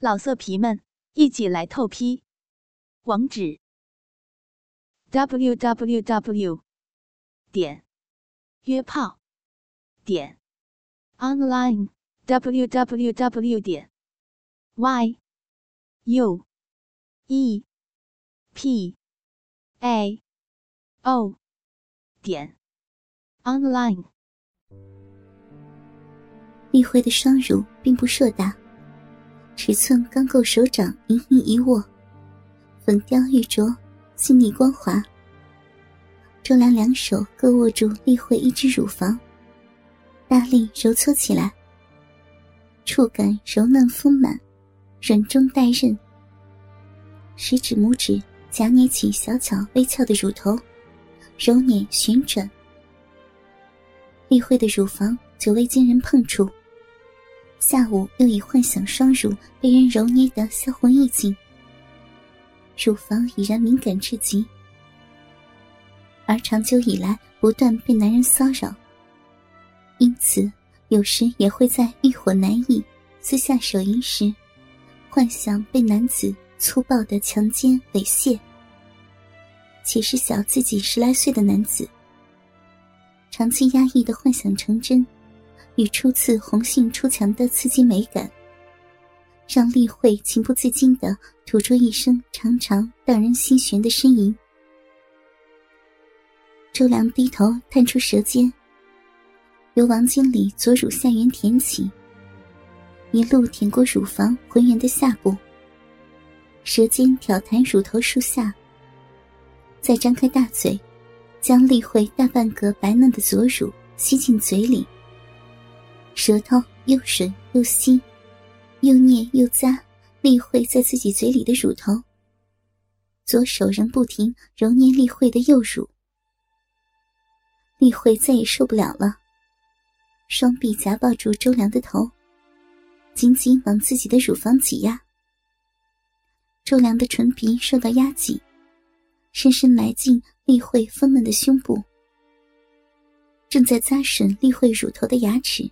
老色皮们，一起来透批！网址：w w w 点约炮点 online w w w 点 y u e p a o 点 online。丽辉的双乳并不硕大。尺寸刚够手掌，盈盈一握，粉雕玉琢，细腻光滑。周良两手各握住丽慧一只乳房，大力揉搓起来，触感柔嫩丰满，软中带韧。食指、拇指夹捏起小巧微翘的乳头，揉捻旋转。丽慧的乳房久未经人碰触。下午又以幻想双乳被人揉捏的销魂意境，乳房已然敏感至极，而长久以来不断被男人骚扰，因此有时也会在欲火难抑、私下手淫时，幻想被男子粗暴的强奸猥亵，且是小自己十来岁的男子，长期压抑的幻想成真。与初次红杏出墙的刺激美感，让丽慧情不自禁的吐出一声长长、荡人心弦的呻吟。周良低头探出舌尖，由王经理左乳下缘舔起，一路舔过乳房浑圆的下部，舌尖挑弹乳头树下，再张开大嘴，将丽慧大半个白嫩的左乳吸进嘴里。舌头又吮又吸，又捏又咂，丽慧在自己嘴里的乳头。左手仍不停揉捏丽慧的右乳。丽慧再也受不了了，双臂夹抱住周良的头，紧紧往自己的乳房挤压。周良的唇皮受到压挤，深深埋进丽慧丰嫩的胸部，正在扎吮丽慧乳头的牙齿。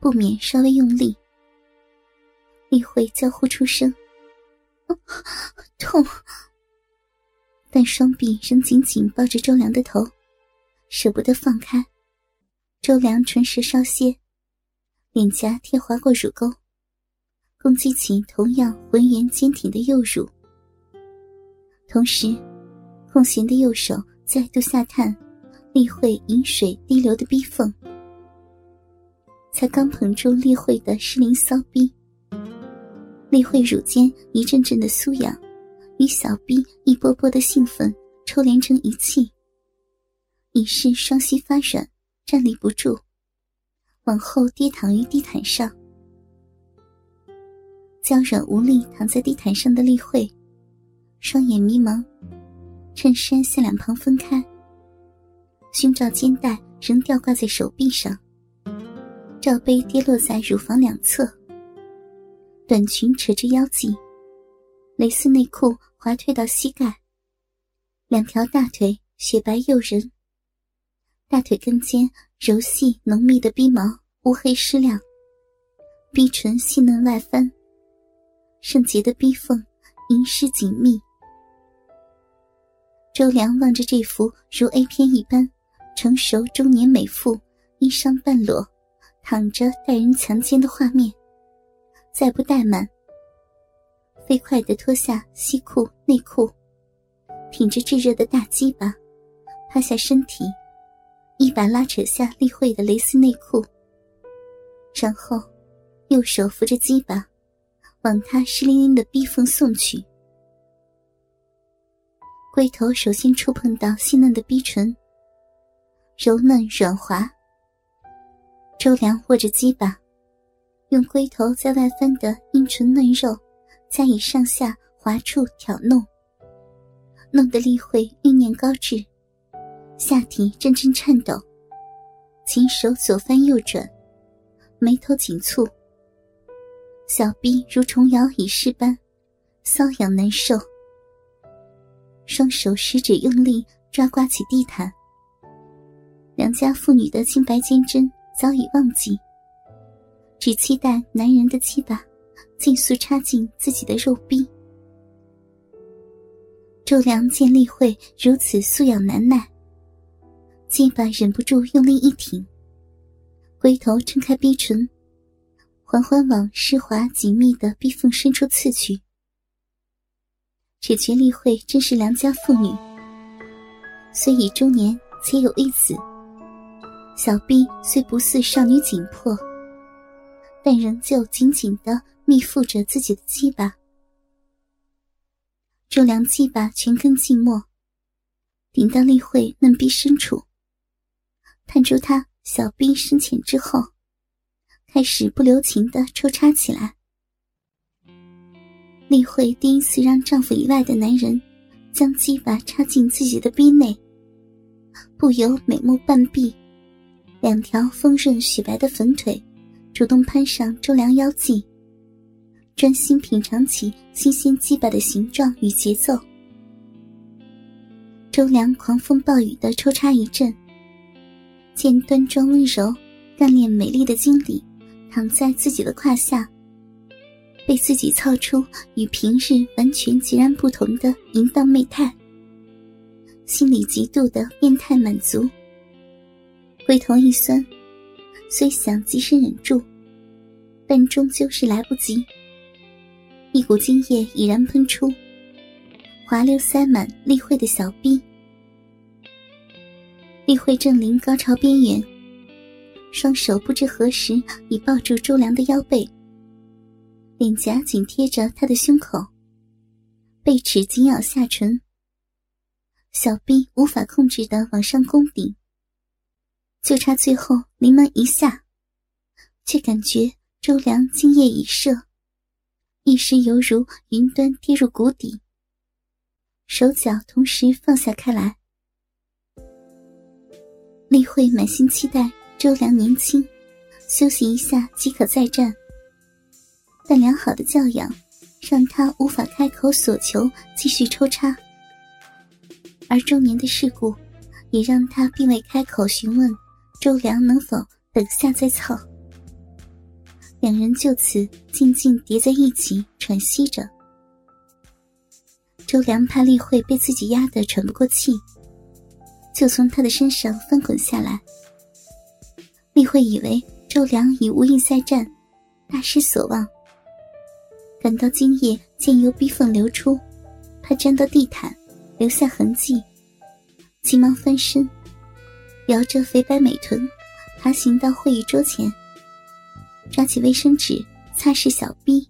不免稍微用力，丽慧娇呼出声：“痛！”但双臂仍紧紧抱着周良的头，舍不得放开。周良唇舌稍歇，脸颊贴划过乳沟，攻击起同样浑圆坚挺的右乳，同时，空闲的右手再度下探丽慧饮水滴流的逼缝。才刚捧住丽慧的湿淋骚逼，丽慧乳尖一阵阵的酥痒，与小逼一波波的兴奋抽连成一气，已是双膝发软，站立不住，往后跌躺于地毯上。娇软无力躺在地毯上的丽慧，双眼迷茫，衬衫向两旁分开，胸罩肩带仍吊挂在手臂上。罩杯跌落在乳房两侧，短裙扯至腰际，蕾丝内裤滑退到膝盖，两条大腿雪白诱人，大腿根间柔细浓密的逼毛乌黑湿亮，逼唇细嫩外翻，圣洁的逼缝阴湿紧密。周良望着这幅如 A 片一般成熟中年美妇，衣裳半裸。躺着待人强奸的画面，再不怠慢，飞快地脱下西裤内裤，挺着炙热的大鸡巴，趴下身体，一把拉扯下丽慧的蕾丝内裤，然后右手扶着鸡巴，往她湿淋淋的逼缝送去。龟头首先触碰到细嫩的逼唇，柔嫩软滑。周良握着鸡巴，用龟头在外翻的阴唇嫩肉加以上下滑触挑弄，弄得丽慧欲念高至，下体阵阵颤抖，琴手左翻右转，眉头紧蹙，小臂如虫咬蚁似般瘙痒难受，双手食指用力抓刮起地毯，良家妇女的清白坚贞。早已忘记，只期待男人的鸡巴尽速插进自己的肉壁。周良见丽慧如此素养难耐，鸡巴忍不住用力一挺，回头撑开逼唇，缓缓往湿滑紧密的逼缝深处刺去。只觉丽慧真是良家妇女，虽已中年且有一子，小臂虽不似少女紧迫，但仍旧紧紧的密附着自己的鸡巴。周良鸡巴全根浸没，顶到丽慧嫩逼深处，探出她小臂深浅之后，开始不留情的抽插起来。丽慧第一次让丈夫以外的男人将鸡巴插进自己的逼内，不由美目半闭，两条丰润雪白的粉腿主动攀上周良腰际。专心品尝起新鲜鸡巴的形状与节奏。周良狂风暴雨的抽插一阵，见端庄温柔、干练美丽的经理躺在自己的胯下，被自己操出与平日完全截然不同的淫荡媚态，心里极度的变态满足。回头一酸，虽想及时忍住，但终究是来不及。一股精液已然喷出，滑溜塞满丽慧的小臂。丽慧正临高潮边缘，双手不知何时已抱住周良的腰背，脸颊紧贴着他的胸口，背齿紧咬下唇，小臂无法控制的往上攻顶，就差最后临门一下，却感觉周良精液已射。一时犹如云端跌入谷底，手脚同时放下开来。丽慧满心期待周良年轻，休息一下即可再战。但良好的教养让他无法开口索求继续抽插，而中年的事故也让他并未开口询问周良能否等下再操。两人就此静静叠在一起喘息着。周良怕丽慧被自己压得喘不过气，就从他的身上翻滚下来。丽慧以为周良已无意再战，大失所望，感到精液渐由逼缝流出，怕沾到地毯留下痕迹，急忙翻身，摇着肥白美臀，爬行到会议桌前。抓起卫生纸擦拭小臂，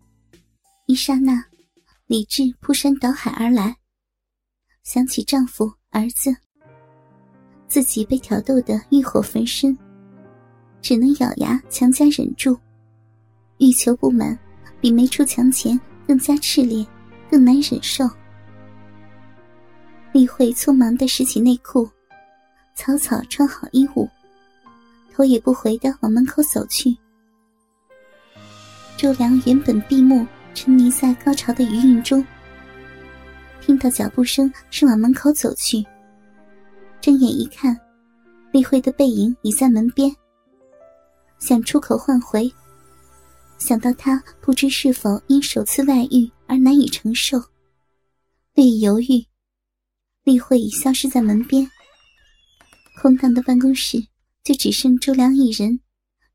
一刹那，理智扑山倒海而来。想起丈夫、儿子，自己被挑逗的欲火焚身，只能咬牙强加忍住。欲求不满，比没出墙前更加炽烈，更难忍受。丽慧匆忙地拾起内裤，草草穿好衣物，头也不回地往门口走去。周良原本闭目沉迷在高潮的余韵中，听到脚步声是往门口走去。睁眼一看，丽慧的背影已在门边。想出口唤回，想到他不知是否因首次外遇而难以承受，略一犹豫，丽慧已消失在门边。空荡的办公室就只剩周良一人，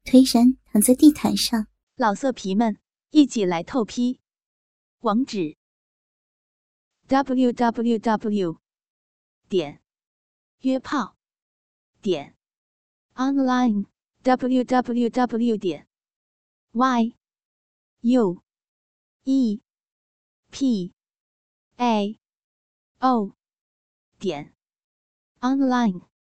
颓然躺在地毯上。老色皮们，一起来透批！网址：w w w 点约炮点 online w w w 点 y u e p a o 点 online。